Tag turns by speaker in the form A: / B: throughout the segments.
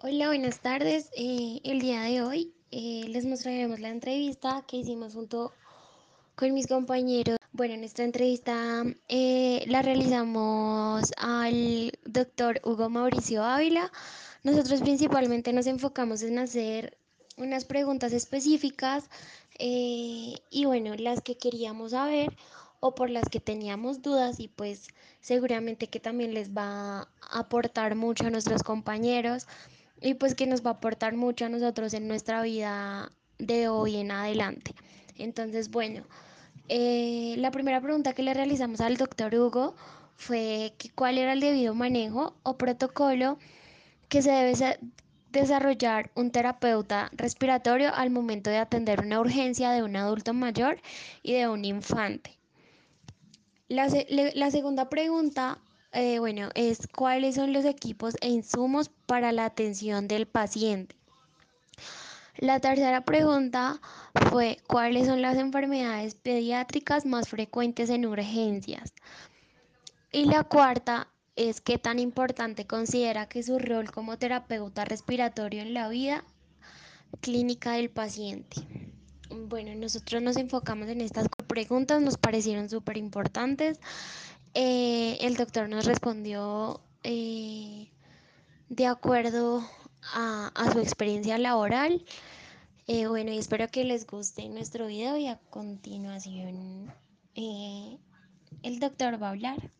A: Hola, buenas tardes. Eh, el día de hoy eh, les mostraremos la entrevista que hicimos junto con mis compañeros. Bueno, en esta entrevista eh, la realizamos al doctor Hugo Mauricio Ávila. Nosotros principalmente nos enfocamos en hacer unas preguntas específicas y bueno, las que queríamos saber o por las que teníamos dudas y pues seguramente que también les va a aportar mucho a nuestros compañeros y pues que nos va a aportar mucho a nosotros en nuestra vida de hoy en adelante. Entonces, bueno, eh, la primera pregunta que le realizamos al doctor Hugo fue cuál era el debido manejo o protocolo que se debe desarrollar un terapeuta respiratorio al momento de atender una urgencia de un adulto mayor y de un infante. La, la segunda pregunta eh, bueno, es cuáles son los equipos e insumos para la atención del paciente. La tercera pregunta fue cuáles son las enfermedades pediátricas más frecuentes en urgencias. Y la cuarta es qué tan importante considera que su rol como terapeuta respiratorio en la vida clínica del paciente. Bueno, nosotros nos enfocamos en estas preguntas, nos parecieron súper importantes. Eh, el doctor nos respondió eh, de acuerdo a, su experiencia laboral. Eh, bueno, y espero que les guste nuestro video y a continuación el doctor va a hablar.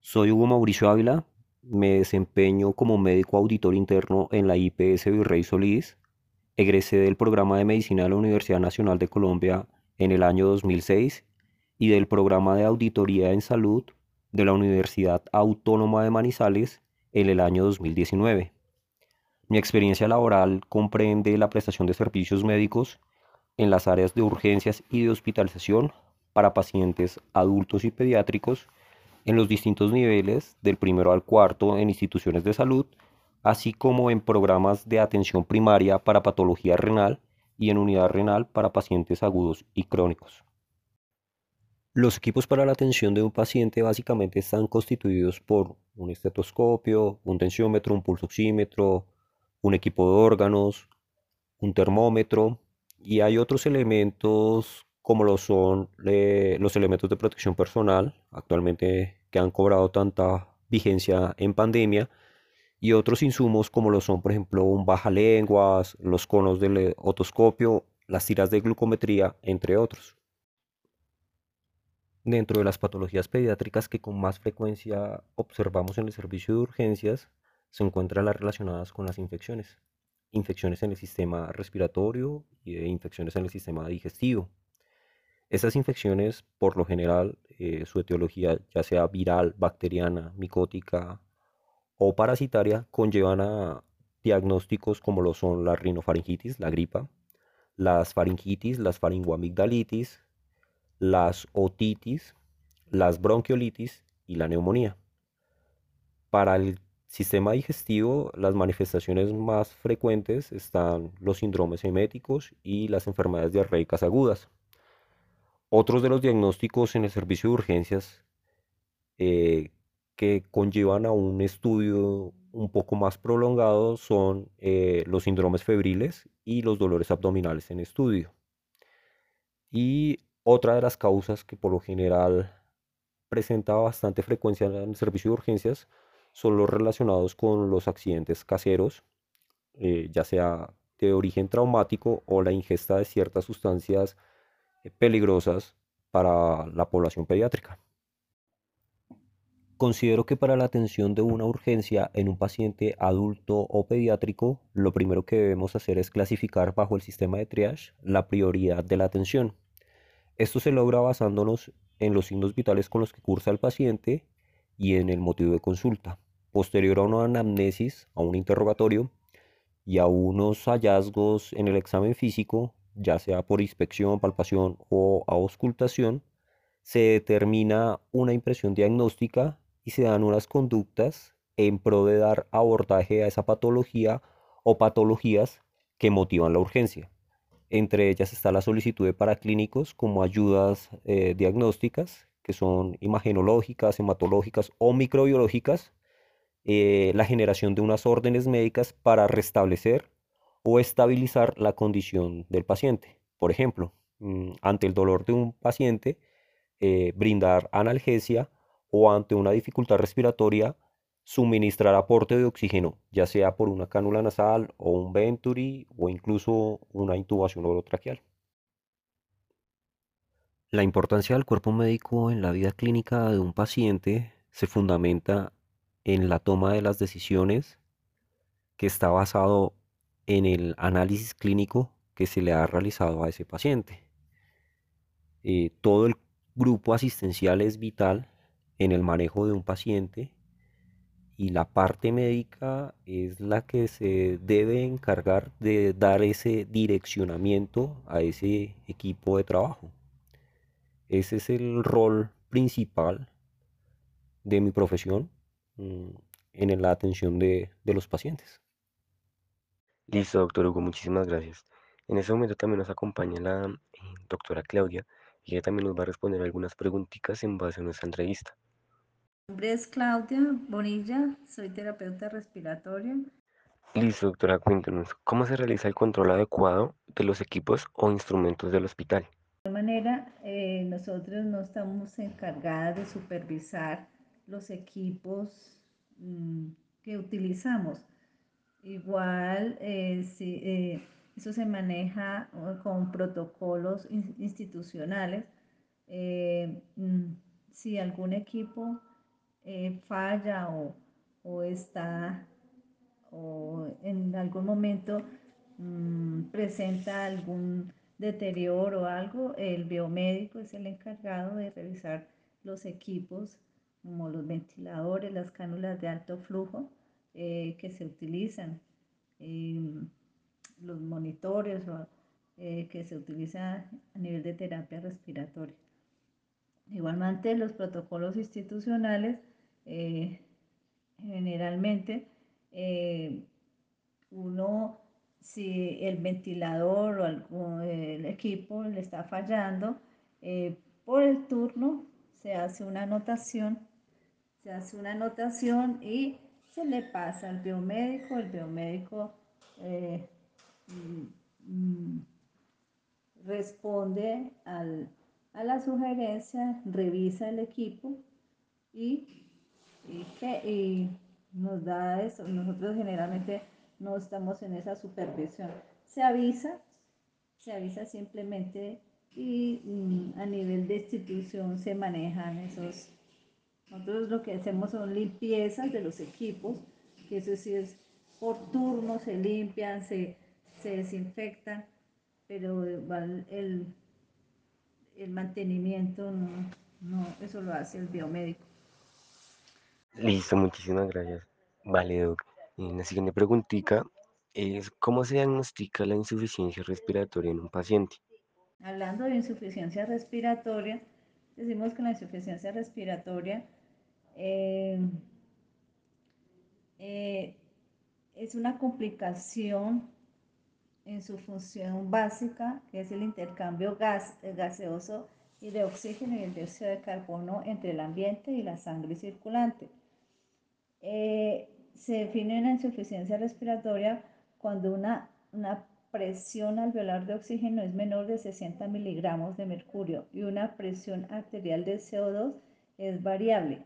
B: Soy Hugo Mauricio Ávila, me desempeño como médico auditor interno en la IPS Virrey Solís. Egresé del programa de medicina de la Universidad Nacional de Colombia en el año 2006 y del programa de auditoría en salud de la Universidad Autónoma de Manizales en el año 2019. Mi experiencia laboral comprende la prestación de servicios médicos en las áreas de urgencias y de hospitalización para pacientes adultos y pediátricos en los distintos niveles, del primero al cuarto en instituciones de salud, así como en programas de atención primaria para patología renal y en unidad renal para pacientes agudos y crónicos. Los equipos para la atención de un paciente básicamente están constituidos por un estetoscopio, un tensiómetro, un pulsoxímetro, un equipo de órganos, un termómetro y hay otros elementos como son eh, los elementos de protección personal, actualmente que han cobrado tanta vigencia en pandemia, y otros insumos como lo son, por ejemplo, un bajalenguas, los conos del otoscopio, las tiras de glucometría, entre otros. Dentro de las patologías pediátricas que con más frecuencia observamos en el servicio de urgencias, se encuentran las relacionadas con las infecciones. Infecciones en el sistema respiratorio y infecciones en el sistema digestivo. Estas infecciones, por lo general, eh, su etiología, ya sea viral, bacteriana, micótica o parasitaria, conllevan a diagnósticos como lo son la rinofaringitis, la gripa, las faringitis, las faringoamigdalitis, las otitis, las bronquiolitis y la neumonía. Para el sistema digestivo, las manifestaciones más frecuentes están los síndromes eméticos y las enfermedades diarreicas agudas. Otros de los diagnósticos en el servicio de urgencias eh, que conllevan a un estudio un poco más prolongado son eh, los síndromes febriles y los dolores abdominales en estudio. Y otra de las causas que por lo general presenta bastante frecuencia en el servicio de urgencias son los relacionados con los accidentes caseros, eh, ya sea de origen traumático o la ingesta de ciertas sustancias eh, peligrosas para la población pediátrica. Considero que para la atención de una urgencia en un paciente adulto o pediátrico, lo primero que debemos hacer es clasificar bajo el sistema de triage la prioridad de la atención. Esto se logra basándonos en los signos vitales con los que cursa el paciente y en el motivo de consulta. Posterior a una anamnesis, a un interrogatorio y a unos hallazgos en el examen físico, ya sea por inspección, palpación o auscultación, se determina una impresión diagnóstica y se dan unas conductas en pro de dar abordaje a esa patología o patologías que motivan la urgencia. Entre ellas está la solicitud de paraclínicos como ayudas eh, diagnósticas, que son imagenológicas, hematológicas o microbiológicas, eh, la generación de unas órdenes médicas para restablecer o estabilizar la condición del paciente. Por ejemplo, mm, ante el dolor de un paciente, eh, brindar analgesia o ante una dificultad respiratoria, suministrar aporte de oxígeno, ya sea por una cánula nasal o un Venturi o incluso una intubación orotraqueal. La importancia del cuerpo médico en la vida clínica de un paciente se fundamenta en la toma de las decisiones que está basado en el análisis clínico que se le ha realizado a ese paciente. Eh, todo el grupo asistencial es vital en el manejo de un paciente y la parte médica es la que se debe encargar de dar ese direccionamiento a ese equipo de trabajo. Ese es el rol principal de mi profesión mm, en la atención de, de los pacientes.
C: Listo, doctor Hugo, muchísimas gracias. En este momento también nos acompaña la eh, doctora Claudia y ella también nos va a responder algunas preguntitas en base a nuestra entrevista.
D: Mi nombre es Claudia Bonilla, soy terapeuta respiratoria.
C: Listo, doctora, cuéntanos, ¿cómo se realiza el control adecuado de los equipos o instrumentos del hospital?
D: De manera, eh, nosotros no estamos encargadas de supervisar los equipos mm, que utilizamos. Igual, eh, si, eh, eso se maneja con protocolos institucionales. Mm, si algún equipo falla o, o, está o en algún momento mm, presenta algún deterioro o algo, el biomédico es el encargado de revisar los equipos como los ventiladores, las cánulas de alto flujo eh, que se utilizan, em, los monitores eh, que se utilizan a nivel de terapia respiratoria. Igualmente los protocolos institucionales eh, generalmente uno si el ventilador o algún, el equipo le está fallando, eh, por el turno se hace una anotación, se hace una anotación y se le pasa al biomédico, el biomédico eh, mm, responde a la sugerencia, revisa el equipo y, y nos da eso. Nosotros generalmente no estamos en esa supervisión. Se avisa, se avisa simplemente y mm, a nivel de institución se manejan esos. Nosotros lo que hacemos son limpiezas de los equipos, que eso sí es por turno, se limpian, se, desinfectan, pero el, el mantenimiento no, no, eso lo hace el biomédico.
C: Listo, muchísimas gracias. Vale, doctor. Y la siguiente preguntita es, ¿cómo se diagnostica la insuficiencia respiratoria en un paciente?
D: Hablando de insuficiencia respiratoria, decimos que la insuficiencia respiratoria eh, eh, es una complicación en su función básica, que es el intercambio gas, gaseoso y de oxígeno y el dióxido de carbono entre el ambiente y la sangre circulante. Eh, se define una insuficiencia respiratoria cuando una, una presión alveolar de oxígeno es menor de 60 miligramos de mercurio y una presión arterial de CO2 es variable.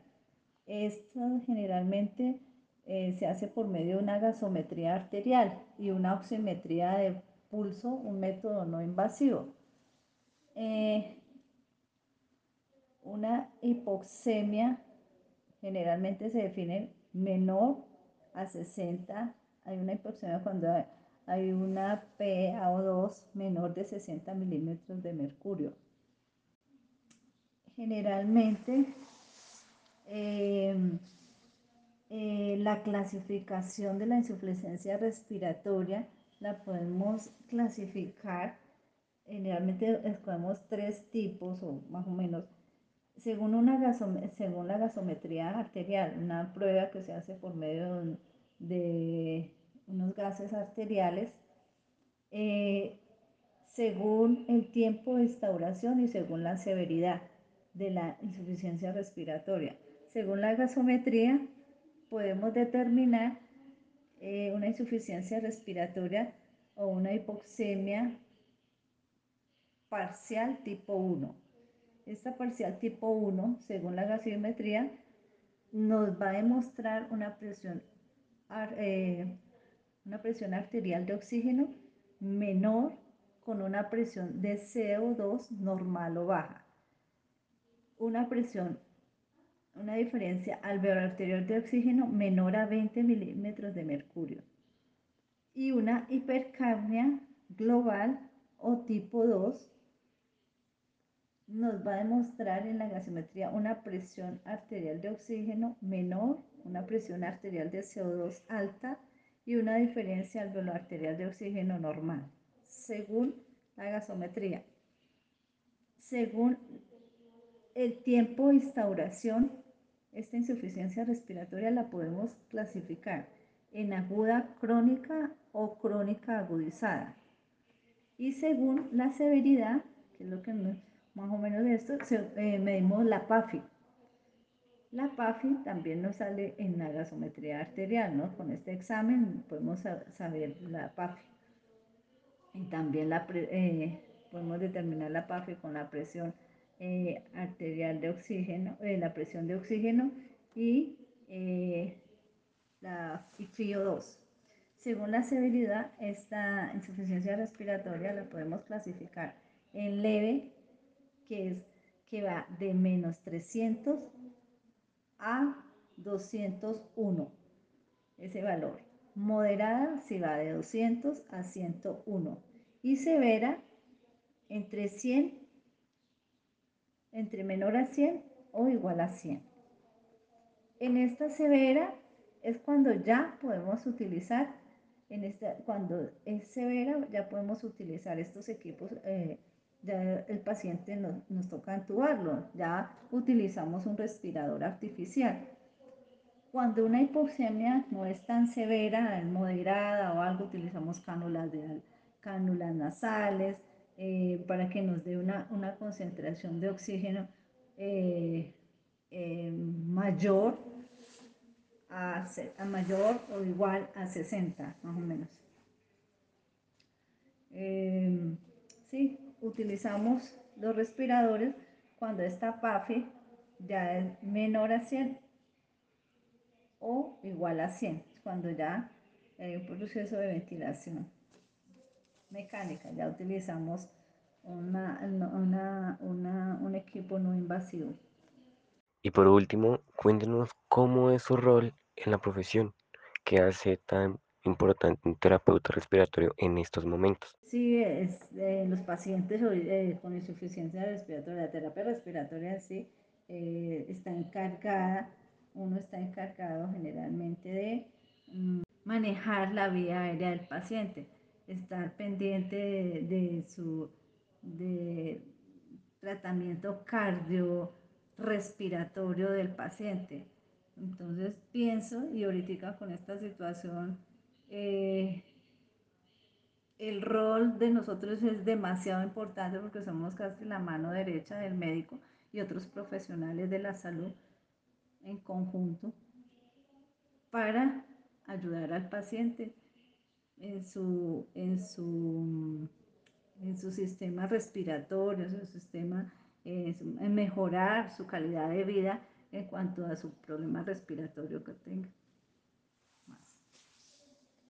D: Esto generalmente eh, se hace por medio de una gasometría arterial y una oximetría de pulso, un método no invasivo. Eh, una hipoxemia generalmente se define menor a 60, hay una hipoxemia cuando hay una PaO2 menor de 60 milímetros de mercurio. Generalmente, em, eh, la clasificación de la insuficiencia respiratoria la podemos clasificar, generalmente escogemos tres tipos o más o menos según, una según la gasometría arterial, una prueba que se hace por medio de unos gases arteriales, eh, según el tiempo de instauración y según la severidad de la insuficiencia respiratoria. Según la gasometría, podemos determinar eh, una insuficiencia respiratoria o una hipoxemia parcial tipo 1. Esta parcial tipo 1, según la gasometría, nos va a demostrar una presión, eh, una presión arterial de oxígeno menor con una presión de CO2 normal o baja. Una presión, una diferencia alveolar arterial de oxígeno menor a 20 milímetros de mercurio. Y una hipercapnia global o tipo 2 nos va a demostrar en la gasometría una presión arterial de oxígeno menor, una presión arterial de CO2 alta y una diferencia alveolar arterial de oxígeno normal, según la gasometría. Según el tiempo de instauración, esta insuficiencia respiratoria la podemos clasificar en aguda crónica o crónica agudizada. Y según la severidad, que es lo que más o menos de esto, eh, medimos la PAFI. La PAFI también nos sale en la gasometría arterial, ¿no? Con este examen podemos saber la PAFI. Y también la, eh, podemos determinar la PAFI con la presión eh, arterial de oxígeno, la presión de oxígeno y la FIO2. Según la severidad, esta insuficiencia respiratoria la podemos clasificar en leve, que es que va de menos 300 a 201, ese valor. Moderada si va de 200 a 101 y severa entre 100, entre menor a 100 o igual a 100. En esta severa es cuando ya podemos utilizar, en esta, cuando es severa ya podemos utilizar estos equipos eh, ya el paciente nos, toca entubarlo, ya utilizamos un respirador artificial. Cuando una hipoxemia no es tan severa, moderada o algo, utilizamos cánulas, de, cánulas nasales eh, para que nos dé una, concentración de oxígeno eh, eh, mayor a, a, mayor o igual a 60, más o menos. sí, utilizamos los respiradores cuando esta PAFI ya es menor a 100 o igual a 100, cuando ya hay un proceso de ventilación mecánica, ya utilizamos una, un equipo no invasivo.
C: Y por último, cuéntenos cómo es su rol en la profesión, que hace tan importante un terapeuta respiratorio en estos momentos.
D: Sí, eh, los pacientes eh, con insuficiencia respiratoria, la terapia respiratoria sí eh, está encargada, uno está encargado generalmente de mm, manejar la vía aérea del paciente, estar pendiente de, de su de tratamiento cardiorrespiratorio del paciente. Entonces pienso, y ahorita con esta situación, eh, el rol de nosotros es demasiado importante porque somos casi la mano derecha del médico y otros profesionales de la salud en conjunto para ayudar al paciente en su, en su, en su sistema respiratorio, en su sistema, en mejorar su calidad de vida en cuanto a su problema respiratorio que tenga.